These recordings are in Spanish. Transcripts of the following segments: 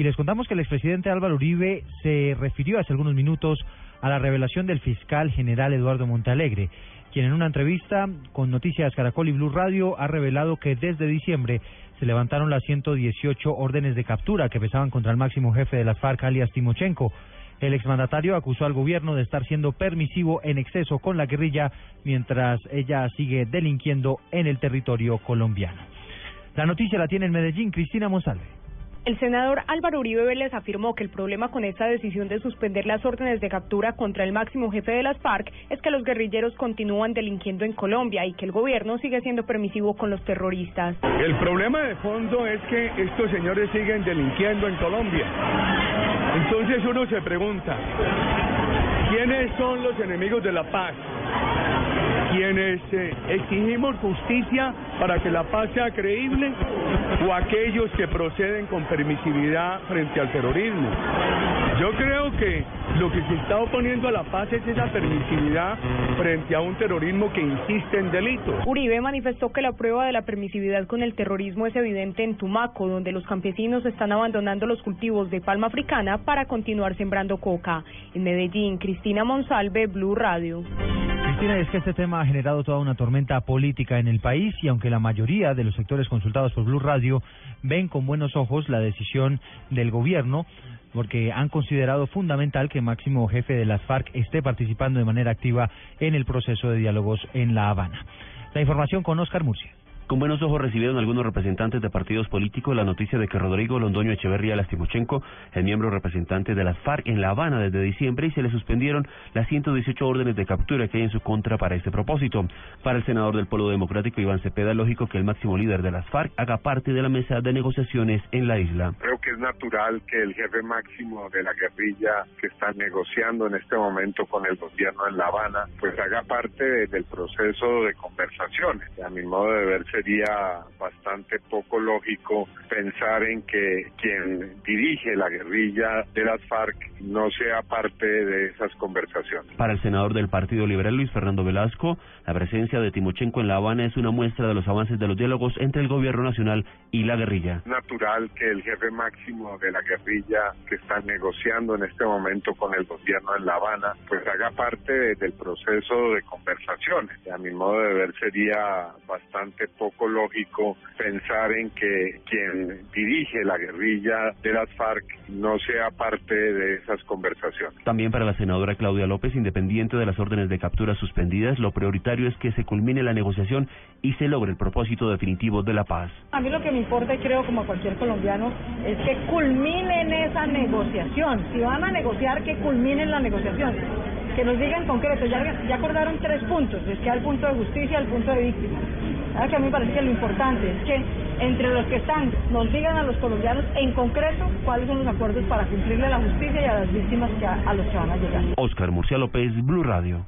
Y les contamos que el expresidente Álvaro Uribe se refirió hace algunos minutos a la revelación del fiscal general Eduardo Montalegre, quien en una entrevista con Noticias Caracol y Blue Radio ha revelado que desde diciembre se levantaron las 118 órdenes de captura que pesaban contra el máximo jefe de las FARC, alias Timochenko. El exmandatario acusó al gobierno de estar siendo permisivo en exceso con la guerrilla mientras ella sigue delinquiendo en el territorio colombiano. La noticia la tiene en Medellín Cristina Monsalve. El senador Álvaro Uribe Vélez afirmó que el problema con esta decisión de suspender las órdenes de captura contra el máximo jefe de las FARC es que los guerrilleros continúan delinquiendo en Colombia y que el gobierno sigue siendo permisivo con los terroristas. El problema de fondo es que estos señores siguen delinquiendo en Colombia. Entonces uno se pregunta, ¿quiénes son los enemigos de la paz? Quienes eh, exigimos justicia para que la paz sea creíble o aquellos que proceden con permisividad frente al terrorismo. Yo creo que lo que se está oponiendo a la paz es esa permisividad frente a un terrorismo que insiste en delitos. Uribe manifestó que la prueba de la permisividad con el terrorismo es evidente en Tumaco, donde los campesinos están abandonando los cultivos de palma africana para continuar sembrando coca. En Medellín, Cristina Monsalve, Blue Radio. Cristina, es que este tema ha generado toda una tormenta política en el país y aunque la mayoría de los sectores consultados por Blue Radio ven con buenos ojos la decisión del gobierno, porque han considerado fundamental que máximo jefe de las FARC esté participando de manera activa en el proceso de diálogos en La Habana. La información con Oscar Murcia. Con buenos ojos recibieron algunos representantes de partidos políticos la noticia de que Rodrigo Londoño Echeverría Lastimochenko, el miembro representante de las FARC en La Habana desde diciembre, y se le suspendieron las 118 órdenes de captura que hay en su contra para este propósito. Para el senador del Polo Democrático, Iván Cepeda, lógico que el máximo líder de las FARC haga parte de la mesa de negociaciones en la isla. Creo que es natural que el jefe máximo de la guerrilla que está negociando en este momento con el gobierno en La Habana, pues haga parte del proceso de conversaciones. A mi modo de ver, sería bastante poco lógico pensar en que quien dirige la guerrilla de las FARC no sea parte de esas conversaciones. Para el senador del Partido Liberal, Luis Fernando Velasco, la presencia de Timochenko en La Habana es una muestra de los avances de los diálogos entre el gobierno nacional y la guerrilla. Natural que el jefe máximo de la guerrilla que está negociando en este momento con el gobierno en La Habana, pues haga parte del proceso de conversaciones. A mi modo de ver sería bastante poco lógico pensar en que quien dirige la guerrilla de las FARC no sea parte de esas conversaciones. También para la senadora Claudia López, independiente de las órdenes de captura suspendidas, lo prioritario es que se culmine la negociación y se logre el propósito definitivo de la paz. A mí lo que me importa, y creo como a cualquier colombiano, es que culminen esa negociación. Si van a negociar, que culminen la negociación. Que nos digan concreto, ya, ya acordaron tres puntos, es que al punto de justicia, al punto de víctima. Que a mí me parece que lo importante es que entre los que están nos digan a los colombianos en concreto cuáles son los acuerdos para cumplirle a la justicia y a las víctimas que a, los que van a llegar. Oscar Murcia López, Blue Radio.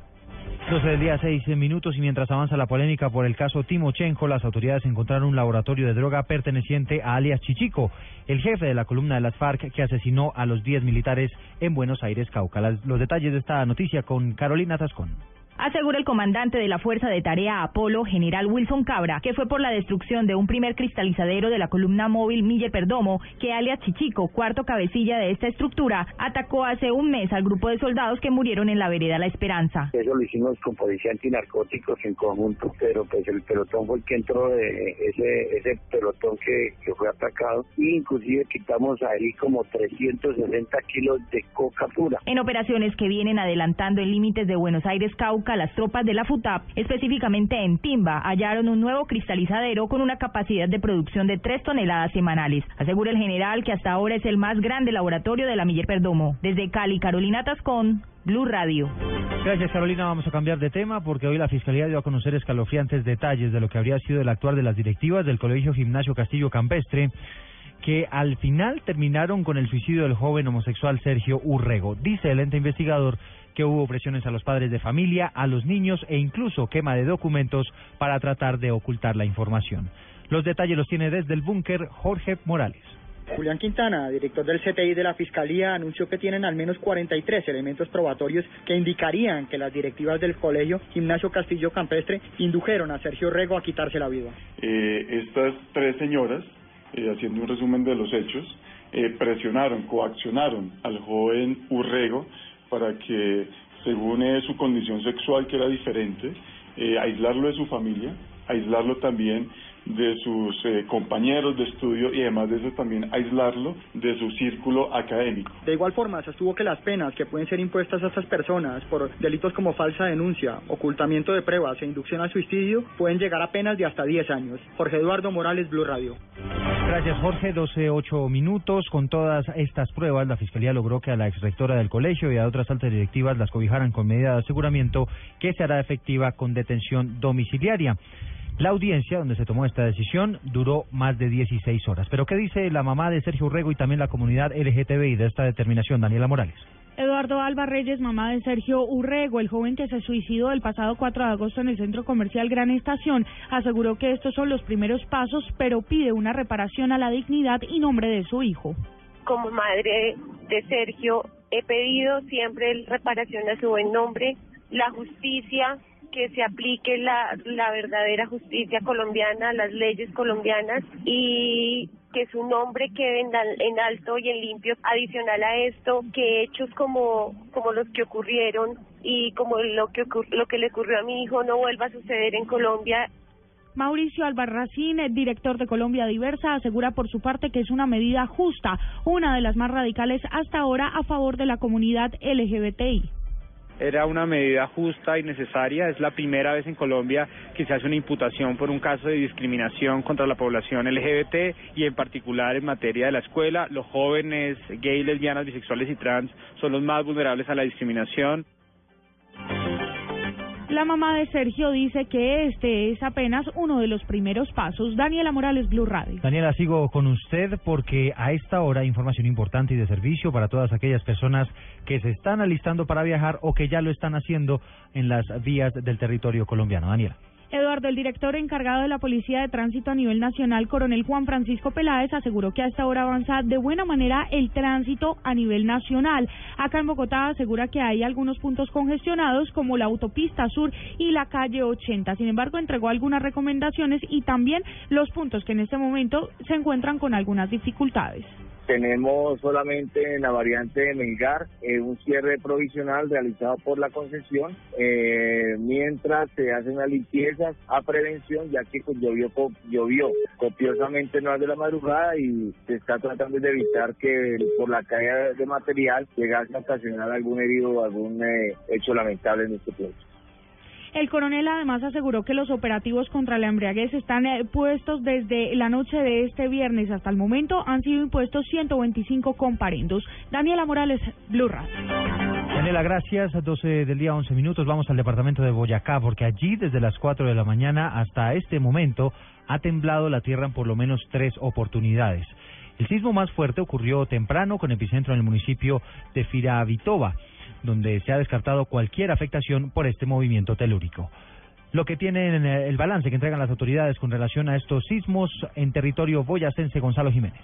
12 del día, 6 minutos y mientras avanza la polémica por el caso Timochenko, las autoridades encontraron un laboratorio de droga perteneciente a alias Chichico, el jefe de la columna de las FARC que asesinó a los 10 militares en Buenos Aires, Cauca. Los detalles de esta noticia con Carolina Tascón asegura el comandante de la Fuerza de Tarea Apolo, general Wilson Cabra, que fue por la destrucción de un primer cristalizadero de la columna móvil Mille Perdomo, que alias Chichico, cuarto cabecilla de esta estructura, atacó hace un mes al grupo de soldados que murieron en la vereda La Esperanza. Eso lo hicimos con policía antinarcóticos en conjunto, pero pues el pelotón fue el que entró de ese, ese pelotón que, que fue atacado e inclusive quitamos ahí como 360 kilos de coca pura. En operaciones que vienen adelantando en límites de Buenos Aires, Cauca, las tropas de la FUTAP, específicamente en Timba, hallaron un nuevo cristalizadero con una capacidad de producción de 3 toneladas semanales. Asegura el general que hasta ahora es el más grande laboratorio de la Miller Perdomo. Desde Cali, Carolina Tascón, Blue Radio. Gracias, Carolina. Vamos a cambiar de tema porque hoy la Fiscalía dio a conocer escalofriantes detalles de lo que habría sido el actuar de las directivas del Colegio Gimnasio Castillo Campestre que al final terminaron con el suicidio del joven homosexual Sergio Urrego. Dice el ente investigador que hubo presiones a los padres de familia, a los niños e incluso quema de documentos para tratar de ocultar la información. Los detalles los tiene desde el búnker Jorge Morales. Julián Quintana, director del CTI de la Fiscalía, anunció que tienen al menos 43 elementos probatorios que indicarían que las directivas del colegio Gimnasio Castillo Campestre indujeron a Sergio Rego a quitarse la vida. Eh, estas tres señoras, eh, haciendo un resumen de los hechos, eh, presionaron, coaccionaron al joven Urrego para que, según su condición sexual que era diferente, eh, aislarlo de su familia, aislarlo también de sus eh, compañeros de estudio y además de eso también aislarlo de su círculo académico. De igual forma, se sostuvo que las penas que pueden ser impuestas a estas personas por delitos como falsa denuncia, ocultamiento de pruebas e inducción al suicidio pueden llegar a penas de hasta 10 años. Jorge Eduardo Morales, Blue Radio. Gracias, Jorge. 12, 8 minutos. Con todas estas pruebas, la Fiscalía logró que a la exrectora del colegio y a otras altas directivas las cobijaran con medida de aseguramiento que se hará efectiva con detención domiciliaria. La audiencia donde se tomó esta decisión duró más de 16 horas. Pero ¿qué dice la mamá de Sergio Urrego y también la comunidad LGTBI de esta determinación, Daniela Morales? Eduardo Alba Reyes, mamá de Sergio Urrego, el joven que se suicidó el pasado 4 de agosto en el centro comercial Gran Estación, aseguró que estos son los primeros pasos, pero pide una reparación a la dignidad y nombre de su hijo. Como madre de Sergio, he pedido siempre reparación a su buen nombre, la justicia, que se aplique la, la verdadera justicia colombiana, las leyes colombianas y que su nombre quede en, en, alto y en limpio. Adicional a esto, que hechos como, los que ocurrieron y como lo que, lo que le ocurrió a mi hijo no vuelva a suceder en Colombia. Mauricio Albarracín, director de Colombia Diversa, asegura por su parte que es una medida justa, una de las más radicales hasta ahora a favor de la comunidad LGBTI era una medida justa y necesaria. Es la primera vez en Colombia que se hace una imputación por un caso de discriminación contra la población LGBT y en particular en materia de la escuela. Los jóvenes gays, lesbianas, bisexuales y trans son los más vulnerables a la discriminación. La mamá de Sergio dice que este es apenas uno de los primeros pasos. Daniela Morales, Blue Radio. Daniela, sigo con usted porque a esta hora información importante y de servicio para todas aquellas personas que se están alistando para viajar o que ya lo están haciendo en las vías del territorio colombiano. Daniela. Eduardo, el director encargado de la Policía de Tránsito a nivel nacional, coronel Juan Francisco Peláez, aseguró que a esta hora avanza de buena manera el tránsito a nivel nacional. Acá en Bogotá asegura que hay algunos puntos congestionados como la autopista sur y la calle 80. Sin embargo, entregó algunas recomendaciones y también los puntos que en este momento se encuentran con algunas dificultades. Tenemos solamente en la variante de Melgar eh, un cierre provisional realizado por la concesión eh, mientras se hacen las limpiezas a prevención ya que pues, llovió, llovió copiosamente en de la madrugada y se está tratando de evitar que por la caída de material llegase a ocasionar algún herido o algún eh, hecho lamentable en este punto. El coronel además aseguró que los operativos contra la embriaguez están eh, puestos desde la noche de este viernes hasta el momento. Han sido impuestos 125 comparendos. Daniela Morales, Blue Radio. Daniela, gracias. 12 del día, 11 minutos. Vamos al departamento de Boyacá, porque allí desde las 4 de la mañana hasta este momento ha temblado la tierra en por lo menos tres oportunidades. El sismo más fuerte ocurrió temprano con epicentro en el municipio de Firavitoba donde se ha descartado cualquier afectación por este movimiento telúrico. Lo que tienen el balance que entregan las autoridades con relación a estos sismos en territorio boyacense Gonzalo Jiménez.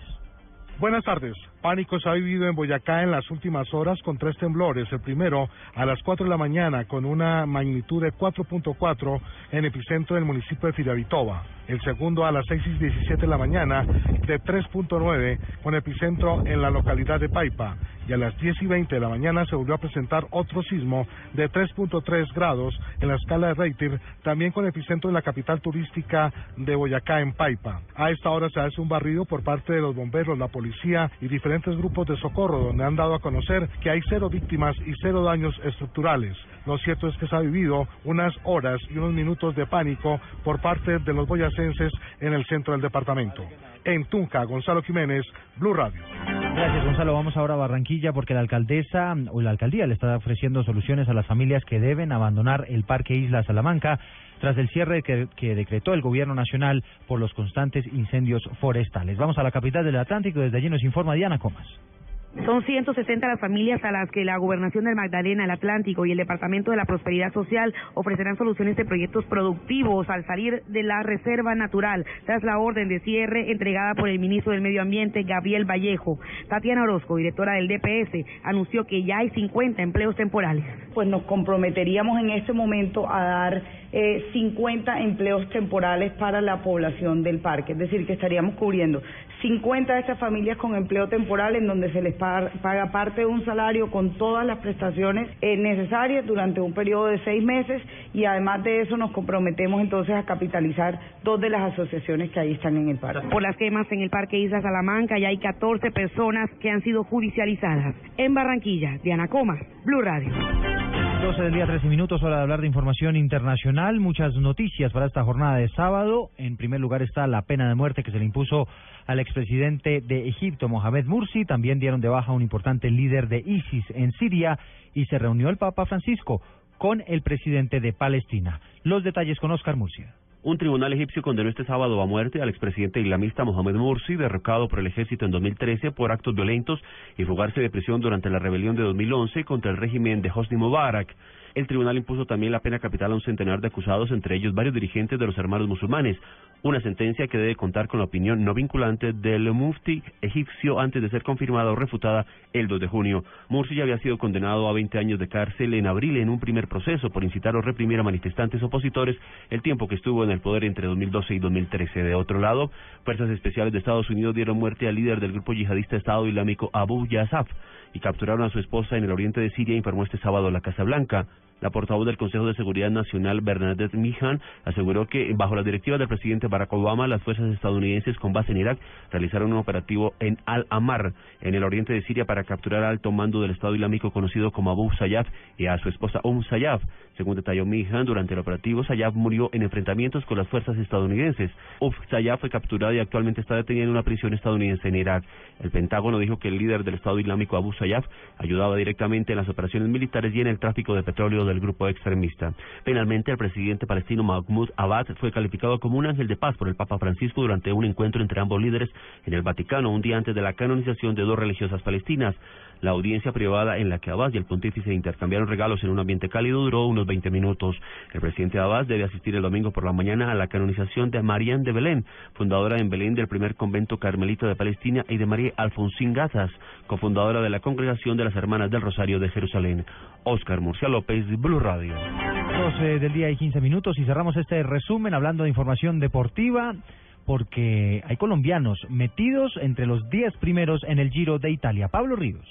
Buenas tardes. Pánico se ha vivido en Boyacá en las últimas horas con tres temblores. El primero a las 4 de la mañana con una magnitud de 4.4 en epicentro del municipio de Firavitoba. El segundo a las 6 y 17 de la mañana de 3.9 con epicentro en la localidad de Paipa. Y a las 10 y 20 de la mañana se volvió a presentar otro sismo de 3.3 grados en la escala de Reitir, también con epicentro en la capital turística de Boyacá en Paipa. A esta hora se hace un barrido por parte de los bomberos, la policía y diferentes grupos de socorro donde han dado a conocer que hay cero víctimas y cero daños estructurales. Lo cierto es que se ha vivido unas horas y unos minutos de pánico por parte de los boyacenses en el centro del departamento. En Tunca, Gonzalo Jiménez, Blue Radio. Gracias, Gonzalo. Vamos ahora a Barranquilla porque la alcaldesa o la alcaldía le está ofreciendo soluciones a las familias que deben abandonar el Parque Isla Salamanca tras el cierre que, que, decretó el gobierno nacional por los constantes incendios forestales. Vamos a la capital del Atlántico. Desde allí nos informa Diana Comas. Son 160 las familias a las que la Gobernación del Magdalena, el Atlántico y el Departamento de la Prosperidad Social ofrecerán soluciones de proyectos productivos al salir de la Reserva Natural, tras la orden de cierre entregada por el ministro del Medio Ambiente, Gabriel Vallejo. Tatiana Orozco, directora del DPS, anunció que ya hay 50 empleos temporales. Pues nos comprometeríamos en este momento a dar eh, 50 empleos temporales para la población del parque, es decir, que estaríamos cubriendo 50 de estas familias con empleo temporal en donde se les paga, parte de un salario con todas las prestaciones eh, necesarias durante un periodo de seis meses y además de eso nos comprometemos entonces a capitalizar dos de las asociaciones que ahí están en el parque. Por las quemas en el Parque Isla Salamanca ya hay 14 personas que han sido judicializadas. En Barranquilla, Diana Coma, Blue Radio. 12 del día, 13 minutos, hora de hablar de información internacional. Muchas noticias para esta jornada de sábado. En primer lugar está la pena de muerte que se le impuso al expresidente de Egipto, Mohamed Mursi. También dieron de baja a un importante líder de ISIS en Siria y se reunió el Papa Francisco con el presidente de Palestina. Los detalles con Oscar Murcia. Un tribunal egipcio condenó este sábado a muerte al expresidente islamista Mohamed Morsi, derrocado por el ejército en 2013 por actos violentos y fugarse de prisión durante la rebelión de 2011 contra el régimen de Hosni Mubarak. El tribunal impuso también la pena capital a un centenar de acusados, entre ellos varios dirigentes de los hermanos musulmanes, una sentencia que debe contar con la opinión no vinculante del mufti egipcio antes de ser confirmada o refutada el 2 de junio. Mursi ya había sido condenado a 20 años de cárcel en abril en un primer proceso por incitar o reprimir a manifestantes opositores el tiempo que estuvo en el poder entre 2012 y 2013. De otro lado, fuerzas especiales de Estados Unidos dieron muerte al líder del grupo yihadista Estado Islámico Abu Yassaf y capturaron a su esposa en el oriente de Siria, informó este sábado la Casa Blanca. La portavoz del Consejo de Seguridad Nacional, Bernadette Mihan, aseguró que bajo la directiva del presidente Barack Obama, las fuerzas estadounidenses con base en Irak realizaron un operativo en Al-Amar, en el oriente de Siria, para capturar al alto mando del Estado Islámico conocido como Abu Sayyaf y a su esposa Um Sayyaf. Según detalló Mihan, durante el operativo, Sayyaf murió en enfrentamientos con las fuerzas estadounidenses. Um Sayyaf fue capturada y actualmente está detenida en una prisión estadounidense en Irak. El Pentágono dijo que el líder del Estado Islámico, Abu Sayyaf, ayudaba directamente en las operaciones militares y en el tráfico de petróleo del grupo extremista. Finalmente, el presidente palestino Mahmoud Abbas fue calificado como un ángel de paz por el Papa Francisco durante un encuentro entre ambos líderes en el Vaticano, un día antes de la canonización de dos religiosas palestinas. La audiencia privada en la que Abbas y el pontífice intercambiaron regalos en un ambiente cálido duró unos 20 minutos. El presidente Abbas debe asistir el domingo por la mañana a la canonización de Marianne de Belén, fundadora en Belén del primer convento carmelita de Palestina, y de María Alfonsín Gazas, cofundadora de la Congregación de las Hermanas del Rosario de Jerusalén. Oscar Murcia López, Blue Radio. 12 del día y 15 minutos y cerramos este resumen hablando de información deportiva porque hay colombianos metidos entre los 10 primeros en el Giro de Italia. Pablo Ríos.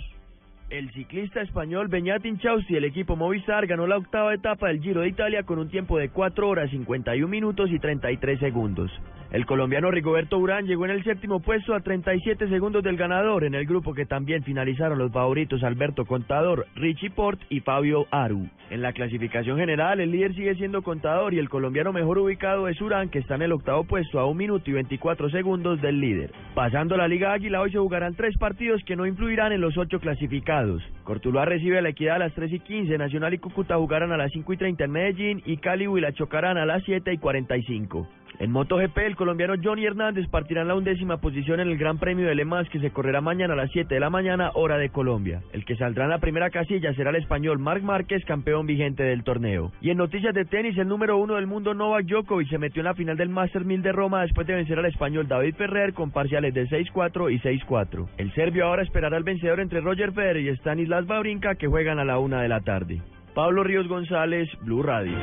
El ciclista español Beñat Inchausti del equipo Movistar ganó la octava etapa del Giro de Italia con un tiempo de 4 horas 51 minutos y 33 segundos. El colombiano Rigoberto Urán llegó en el séptimo puesto a 37 segundos del ganador en el grupo que también finalizaron los favoritos Alberto Contador, Richie Port y Fabio Aru. En la clasificación general el líder sigue siendo Contador y el colombiano mejor ubicado es Urán que está en el octavo puesto a 1 minuto y 24 segundos del líder. Pasando la Liga Águila hoy se jugarán tres partidos que no influirán en los ocho clasificados. Cortuluá recibe a la Equidad a las 3 y 15, Nacional y Cúcuta jugarán a las 5 y 30 en Medellín y Cali y la chocarán a las 7 y 45. En MotoGP, el colombiano Johnny Hernández partirá en la undécima posición en el Gran Premio de Le Mans que se correrá mañana a las 7 de la mañana, hora de Colombia. El que saldrá en la primera casilla será el español Marc Márquez, campeón vigente del torneo. Y en noticias de tenis, el número uno del mundo Novak Djokovic se metió en la final del Master 1000 de Roma después de vencer al español David Ferrer con parciales de 6-4 y 6-4. El serbio ahora esperará al vencedor entre Roger Federer y Stanislas Wawrinka que juegan a la una de la tarde. Pablo Ríos González, Blue Radio.